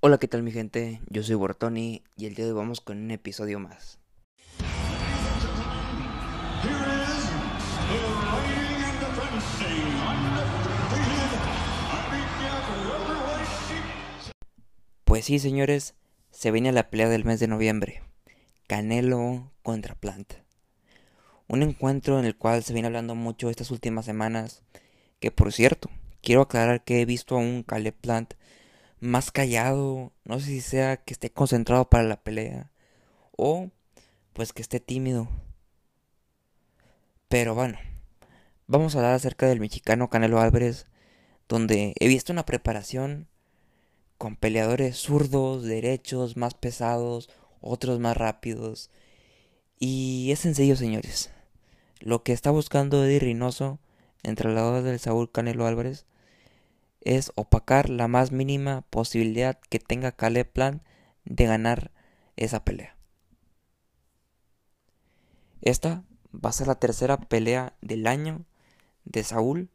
Hola, ¿qué tal mi gente? Yo soy Bortoni y el día de hoy vamos con un episodio más. Pues sí, señores, se viene la pelea del mes de noviembre. Canelo contra Plant. Un encuentro en el cual se viene hablando mucho estas últimas semanas. Que por cierto, quiero aclarar que he visto a un Caleb Plant más callado. No sé si sea que esté concentrado para la pelea. O pues que esté tímido. Pero bueno, vamos a hablar acerca del mexicano Canelo Álvarez. Donde he visto una preparación con peleadores zurdos, derechos, más pesados, otros más rápidos. Y es sencillo, señores. Lo que está buscando Eddie Reynoso, entrenador del Saúl Canelo Álvarez, es opacar la más mínima posibilidad que tenga Caleb Plan de ganar esa pelea. Esta va a ser la tercera pelea del año de Saúl,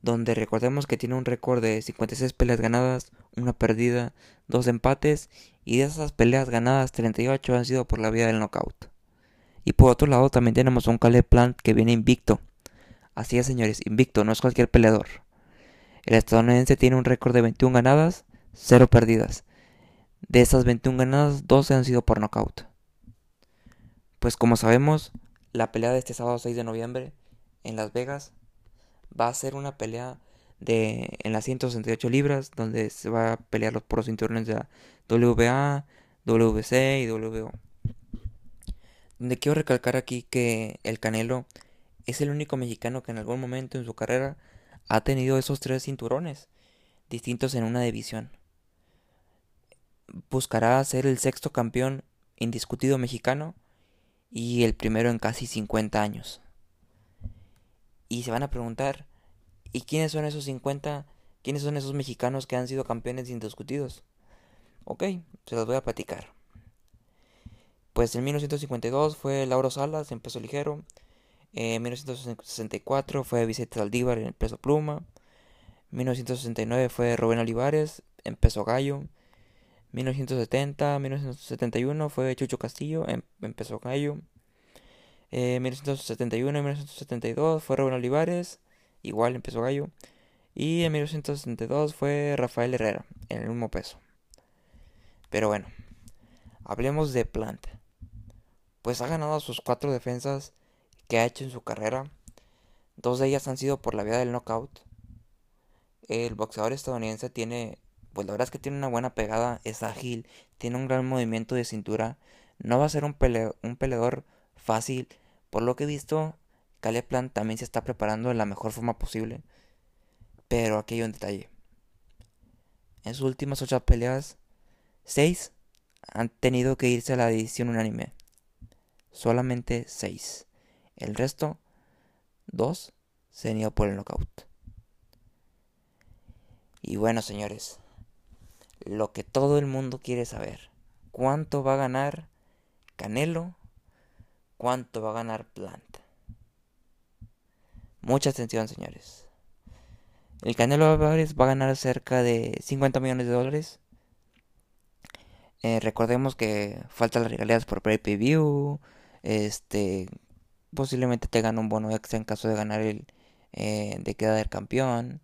donde recordemos que tiene un récord de 56 peleas ganadas, una perdida, dos empates y de esas peleas ganadas 38 han sido por la vía del knockout. Y por otro lado también tenemos un Caleb Plant que viene invicto. Así es señores, invicto, no es cualquier peleador. El estadounidense tiene un récord de 21 ganadas, 0 perdidas. De esas 21 ganadas, 12 han sido por knockout. Pues como sabemos, la pelea de este sábado 6 de noviembre en Las Vegas va a ser una pelea de en las 168 libras donde se va a pelear los por cinturones de la WBA, WBC y WBO. Donde quiero recalcar aquí que el Canelo es el único mexicano que en algún momento en su carrera ha tenido esos tres cinturones distintos en una división. Buscará ser el sexto campeón indiscutido mexicano y el primero en casi 50 años. Y se van a preguntar, ¿y quiénes son esos 50? ¿Quiénes son esos mexicanos que han sido campeones indiscutidos? Ok, se los voy a platicar. Pues en 1952 fue Lauro Salas en peso ligero. En 1964 fue Vicente Saldívar en peso pluma. 1969 fue Rubén Olivares en peso gallo. 1970, 1971 fue Chucho Castillo en, peso gallo. En 1971 y 1972 fue Rubén Olivares, igual en peso gallo. Y en 1962 fue Rafael Herrera en el mismo peso. Pero bueno, hablemos de Plant. Pues ha ganado sus cuatro defensas que ha hecho en su carrera. Dos de ellas han sido por la vía del knockout. El boxeador estadounidense tiene, pues la verdad es que tiene una buena pegada, es ágil, tiene un gran movimiento de cintura. No va a ser un, peleador fácil. Por lo que he visto, Caleb también se está preparando de la mejor forma posible. Pero aquí hay un detalle. En sus últimas ocho peleas, seis han tenido que irse a la decisión unánime. Solamente seis. El resto, dos, se han ido por el knockout. Y bueno, señores, lo que todo el mundo quiere saber. ¿Cuánto va a ganar Canelo? ¿Cuánto va a ganar Plant? Mucha atención, señores. El Canelo Álvarez va a ganar cerca de 50 millones de dólares. Eh, recordemos que faltan las regalías por pay-per-view. Este, posiblemente te gane un bono extra en caso de ganar el eh, de quedar campeón.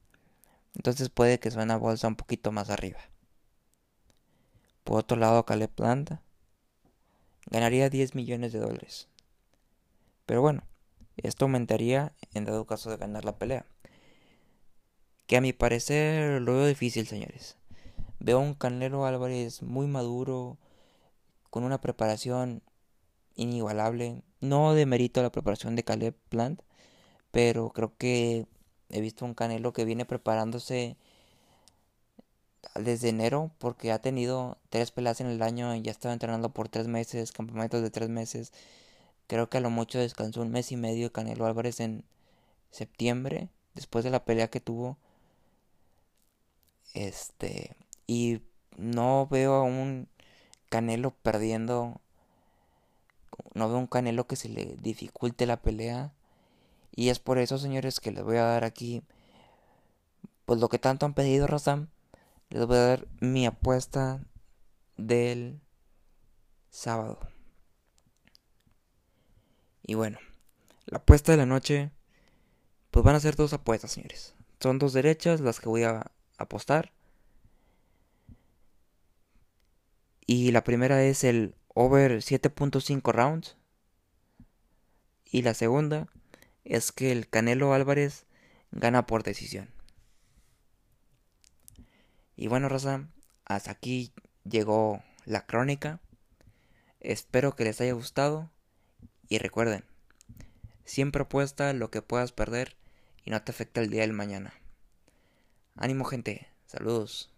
Entonces puede que suene a bolsa un poquito más arriba. Por otro lado, Caleb Planta ganaría 10 millones de dólares. Pero bueno, esto aumentaría en dado caso de ganar la pelea. Que a mi parecer lo veo difícil, señores. Veo un Canelo Álvarez muy maduro, con una preparación inigualable. No demerito la preparación de Caleb Plant, pero creo que he visto un Canelo que viene preparándose desde enero porque ha tenido tres peleas en el año y ya estaba entrenando por tres meses, campamentos de tres meses. Creo que a lo mucho descansó un mes y medio Canelo Álvarez en septiembre, después de la pelea que tuvo. Este, y no veo a un Canelo perdiendo. No veo un Canelo que se le dificulte la pelea. Y es por eso, señores, que les voy a dar aquí. Pues lo que tanto han pedido, Razam. les voy a dar mi apuesta del sábado. Y bueno, la apuesta de la noche, pues van a ser dos apuestas, señores. Son dos derechas las que voy a apostar. Y la primera es el over 7.5 rounds. Y la segunda es que el Canelo Álvarez gana por decisión. Y bueno, Rosa, hasta aquí llegó la crónica. Espero que les haya gustado. Y recuerden, siempre apuesta lo que puedas perder y no te afecta el día del mañana. Ánimo gente, saludos.